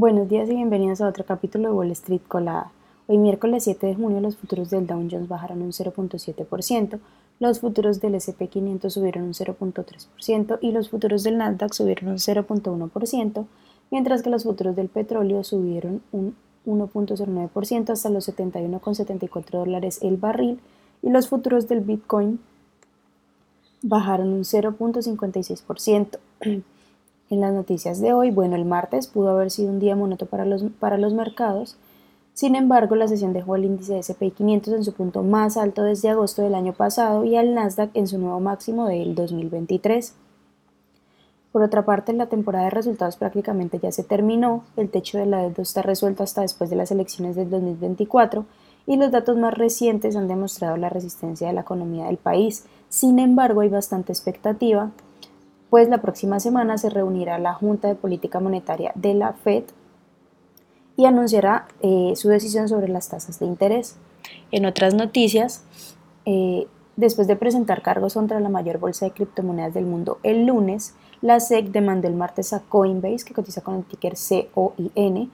Buenos días y bienvenidos a otro capítulo de Wall Street Colada. Hoy miércoles 7 de junio los futuros del Dow Jones bajaron un 0.7%, los futuros del S&P 500 subieron un 0.3% y los futuros del Nasdaq subieron un 0.1%, mientras que los futuros del petróleo subieron un 1.09% hasta los 71,74 dólares el barril y los futuros del Bitcoin bajaron un 0.56%. En las noticias de hoy, bueno, el martes pudo haber sido un día monoto para los, para los mercados, sin embargo, la sesión dejó el índice S&P 500 en su punto más alto desde agosto del año pasado y al Nasdaq en su nuevo máximo del 2023. Por otra parte, la temporada de resultados prácticamente ya se terminó, el techo de la deuda está resuelto hasta después de las elecciones del 2024 y los datos más recientes han demostrado la resistencia de la economía del país. Sin embargo, hay bastante expectativa pues la próxima semana se reunirá la Junta de Política Monetaria de la Fed y anunciará eh, su decisión sobre las tasas de interés. En otras noticias, eh, después de presentar cargos contra la mayor bolsa de criptomonedas del mundo el lunes, la SEC demandó el martes a Coinbase, que cotiza con el ticker COIN,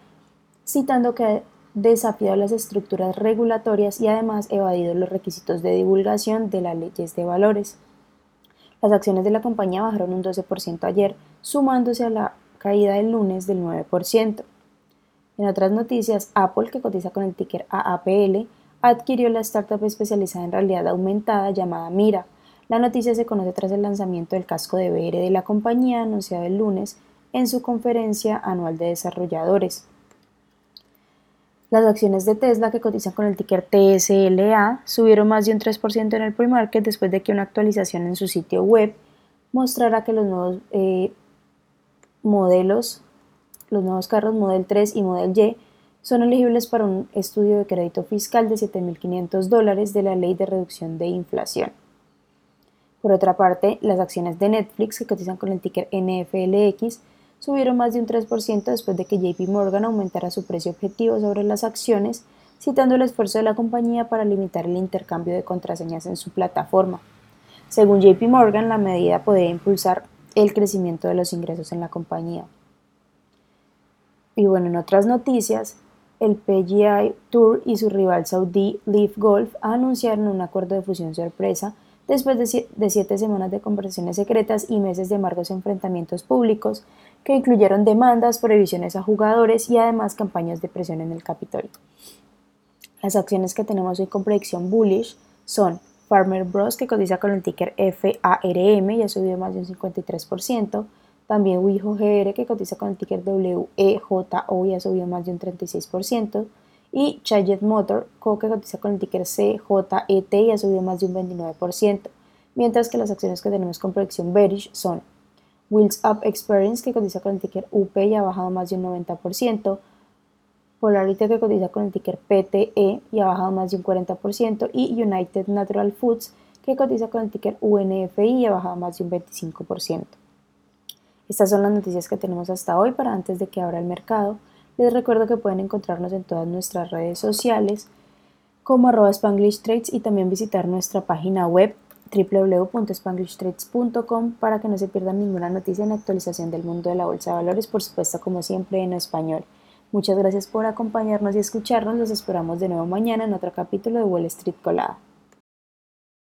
citando que ha desafiado las estructuras regulatorias y además evadido los requisitos de divulgación de las leyes de valores. Las acciones de la compañía bajaron un 12% ayer, sumándose a la caída del lunes del 9%. En otras noticias, Apple, que cotiza con el ticker AAPL, adquirió la startup especializada en realidad aumentada llamada Mira. La noticia se conoce tras el lanzamiento del casco de VR de la compañía anunciado el lunes en su conferencia anual de desarrolladores. Las acciones de Tesla que cotizan con el ticker TSLA subieron más de un 3% en el pre-market después de que una actualización en su sitio web mostrara que los nuevos eh, modelos, los nuevos carros Model 3 y Model Y son elegibles para un estudio de crédito fiscal de 7.500 dólares de la ley de reducción de inflación. Por otra parte, las acciones de Netflix que cotizan con el ticker NFLX subieron más de un 3% después de que JP Morgan aumentara su precio objetivo sobre las acciones, citando el esfuerzo de la compañía para limitar el intercambio de contraseñas en su plataforma. Según JP Morgan, la medida podría impulsar el crecimiento de los ingresos en la compañía. Y bueno, en otras noticias, el PGI Tour y su rival saudí Leaf Golf anunciaron un acuerdo de fusión sorpresa después de, siete semanas de conversaciones secretas y meses de amargos enfrentamientos públicos que incluyeron demandas, prohibiciones a jugadores y además campañas de presión en el Capitolio. Las acciones que tenemos hoy con predicción bullish son Farmer Bros, que cotiza con el ticker FARM y ha subido más de un 53%, también Wijo que cotiza con el ticker WEJO y ha subido más de un 36%, y Chayet Motor que cotiza con el ticker CJET y ha subido más de un 29%, mientras que las acciones que tenemos con proyección bearish son Wheels Up Experience que cotiza con el ticker UP y ha bajado más de un 90%, Polarity que cotiza con el ticker PTE y ha bajado más de un 40% y United Natural Foods que cotiza con el ticker UNFI y ha bajado más de un 25%. Estas son las noticias que tenemos hasta hoy para antes de que abra el mercado. Les recuerdo que pueden encontrarnos en todas nuestras redes sociales como arroba Spanglish y también visitar nuestra página web www.spanglishtrades.com para que no se pierdan ninguna noticia en actualización del mundo de la bolsa de valores, por supuesto como siempre en español. Muchas gracias por acompañarnos y escucharnos, los esperamos de nuevo mañana en otro capítulo de Wall Street Colada.